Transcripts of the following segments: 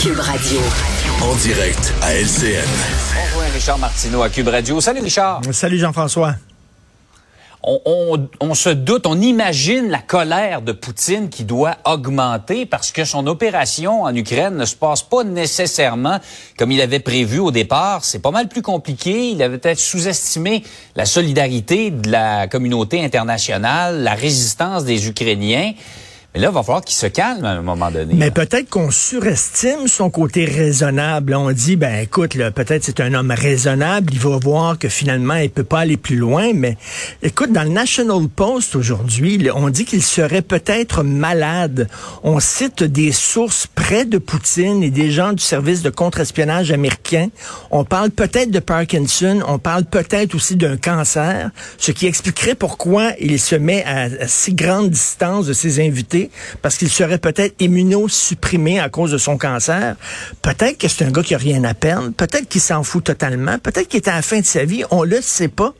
Cube Radio. En direct à LCN. Bonjour Richard Martineau à Cube Radio. Salut Richard. Salut Jean-François. On, on- on se doute, on imagine la colère de Poutine qui doit augmenter parce que son opération en Ukraine ne se passe pas nécessairement comme il avait prévu au départ. C'est pas mal plus compliqué. Il avait peut-être sous-estimé la solidarité de la communauté internationale, la résistance des Ukrainiens. Mais là, il va falloir qu'il se calme à un moment donné. Mais peut-être qu'on surestime son côté raisonnable. On dit, ben écoute, là, peut-être c'est un homme raisonnable, il va voir que finalement il peut pas aller plus loin. Mais écoute, dans le National Post aujourd'hui, on dit qu'il serait peut-être malade. On cite des sources près de Poutine et des gens du service de contre-espionnage américain. On parle peut-être de Parkinson, on parle peut-être aussi d'un cancer, ce qui expliquerait pourquoi il se met à, à si grande distance de ses invités, parce qu'il serait peut-être immunosupprimé à cause de son cancer. Peut-être que c'est un gars qui a rien à perdre, peut-être qu'il s'en fout totalement, peut-être qu'il est à la fin de sa vie, on le sait pas.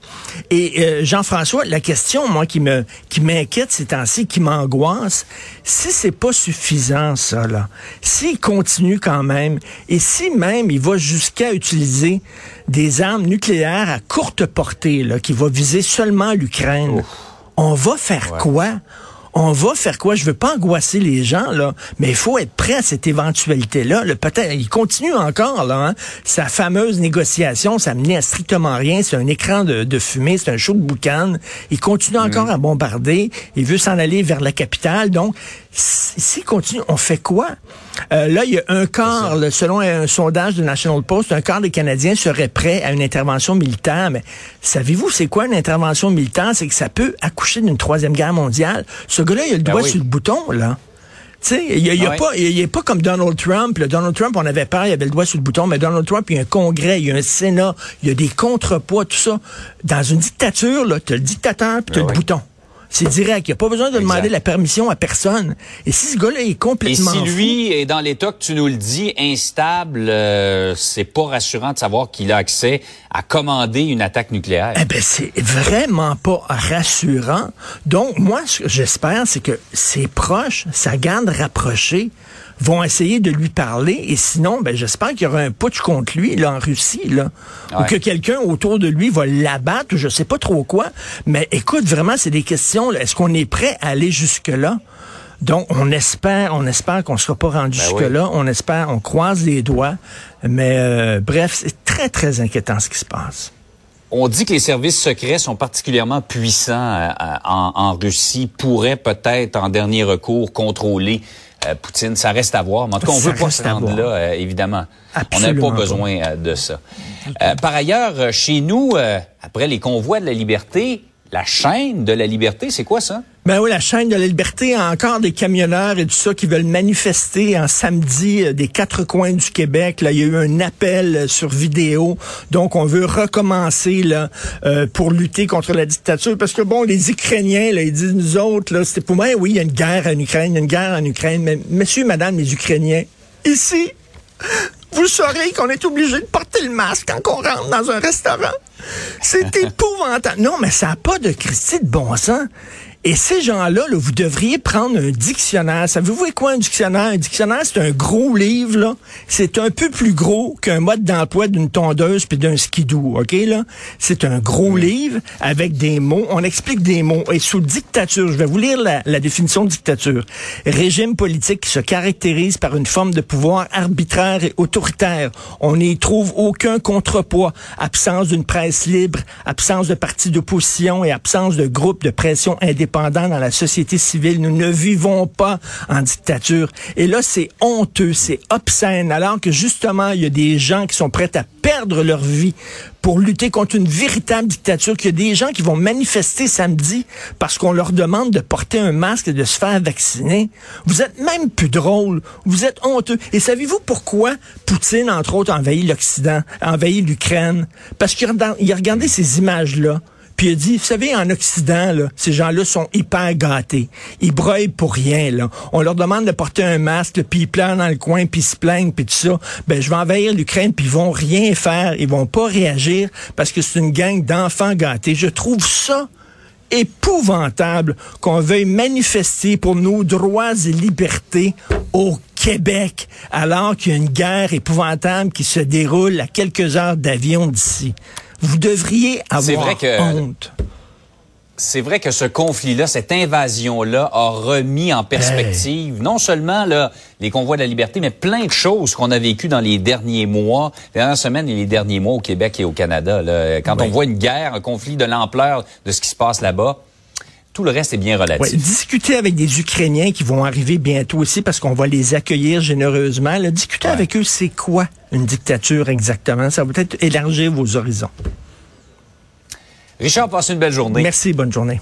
Et euh, Jean-François, la question, moi, qui me qui m'inquiète ces temps-ci, qui m'angoisse, si c'est pas suffisant, ça, là, s'il continue quand même, et si même il va jusqu'à utiliser des armes nucléaires à courte portée, là, qui va viser seulement l'Ukraine, on va faire quoi? On va faire quoi? Je veux pas angoisser les gens, là, mais il faut être prêt à cette éventualité-là. Le Peut-être, il continue encore, là, hein. Sa fameuse négociation, ça menait à strictement rien. C'est un écran de, de fumée, c'est un show de boucan. Il continue encore à bombarder. Il veut s'en aller vers la capitale. Donc, s'il continue, on fait quoi? Euh, là, il y a un quart, là, selon un sondage de National Post, un quart des Canadiens seraient prêts à une intervention militaire. Mais savez-vous, c'est quoi une intervention militaire? C'est que ça peut accoucher d'une troisième guerre mondiale. Ce gars-là, il a le Ben doigt oui. sur le bouton, là. Tu sais, il ouais. pas, il pas comme Donald Trump. là. Donald Trump, on avait peur, il avait le doigt sur le bouton, mais Donald Trump, il y a un congrès, il y a un sénat, il y a des contrepoids, tout ça. Dans une dictature, là, t'as le dictateur puis t'as Ah le bouton. C'est direct. Il n'y a pas besoin de Exact. demander la permission à personne. Et si ce gars-là est Et complètement si fou- lui est dans l'état que tu nous le dis, instable, euh, c'est pas rassurant de savoir qu'il a accès à commander une attaque nucléaire. Eh ben, c'est vraiment pas rassurant. Donc, moi, ce que j'espère, c'est que ses proches, sa garde rapprochée, vont essayer de lui parler. Et sinon, ben, j'espère qu'il y aura un putsch contre lui, là, en Russie, là. Ou que quelqu'un autour de lui va l'abattre, ou je sais pas trop quoi. Mais écoute, vraiment, c'est des questions, Est-ce qu'on est prêt à aller jusque-là? Donc, on espère, on espère qu'on ne sera pas rendu Ben jusque-là. On espère, on croise les doigts. Mais euh, bref, c'est très, très inquiétant ce qui se passe. On dit que les services secrets sont particulièrement puissants euh, en, en Russie, pourraient peut-être en dernier recours contrôler euh, Poutine. Ça reste à voir. Mais en tout cas, on Ça veut pas se rendre là, euh, évidemment. on n'a Absolument pas besoin euh, de ça. Euh, par ailleurs, euh, chez nous, euh, après les convois de la liberté, la chaîne de la liberté, c'est quoi ça? Ben oui, la chaîne de la liberté a encore des camionneurs et tout ça qui veulent manifester en samedi euh, des quatre coins du Québec. Là, il y a eu un appel euh, sur vidéo. Donc, on veut recommencer là euh, pour lutter contre la dictature. Parce que bon, les Ukrainiens, là, ils disent nous autres, c'était pour moi, oui, il y a une guerre en Ukraine, il y a une guerre en Ukraine. Mais messieurs, madame, les Ukrainiens, ici, vous saurez qu'on est obligé de porter le masque quand on rentre dans un restaurant. C'est épouvantable. Non, mais ça n'a pas de Christie de bon sens. Et ces gens-là, là, vous devriez prendre un dictionnaire. Savez-vous quoi un dictionnaire? Un dictionnaire, c'est un gros livre, là. C'est un peu plus gros qu'un mode d'emploi d'une tondeuse puis d'un skidoo, OK, là? C'est un gros livre avec des mots. On explique des mots. Et sous dictature, je vais vous lire la, la définition de dictature. Régime politique qui se caractérise par une forme de pouvoir arbitraire et autoritaire. On n'y trouve aucun contrepoids. Absence d'une presse libre, absence de partis d'opposition et absence de groupes de pression indépendants dans la société civile. Nous ne vivons pas en dictature. Et là, c'est honteux, c'est obscène, alors que justement, il y a des gens qui sont prêts à perdre leur vie pour lutter contre une véritable dictature, qu'il y a des gens qui vont manifester samedi parce qu'on leur demande de porter un masque et de se faire vacciner. Vous êtes même plus drôle. Vous êtes honteux. Et savez-vous pourquoi Poutine, entre autres, a envahi l'Occident, a envahi l'Ukraine? Parce qu'il a regardé ces images-là. Puis il a dit, vous savez, en Occident, là, ces gens-là sont hyper gâtés. Ils broient pour rien. Là. On leur demande de porter un masque, puis ils pleurent dans le coin, puis ils se plaignent, puis tout ça. Ben, je vais envahir l'Ukraine, puis ils vont rien faire. Ils vont pas réagir parce que c'est une gang d'enfants gâtés. Je trouve ça épouvantable qu'on veuille manifester pour nos droits et libertés au Québec, alors qu'il y a une guerre épouvantable qui se déroule à quelques heures d'avion d'ici. Vous devriez avoir vrai que... honte c'est vrai que ce conflit-là, cette invasion-là, a remis en perspective non seulement là, les convois de la liberté, mais plein de choses qu'on a vécues dans les derniers mois, les dernières semaines et les derniers mois au Québec et au Canada. Là. Quand on voit une guerre, un conflit de l'ampleur de ce qui se passe là-bas, tout le reste est bien relatif. discuter avec des Ukrainiens qui vont arriver bientôt aussi parce qu'on va les accueillir généreusement. discuter avec eux, c'est quoi une dictature exactement? Ça va peut-être élargir vos horizons. Richard, passe une belle journée. Merci, bonne journée.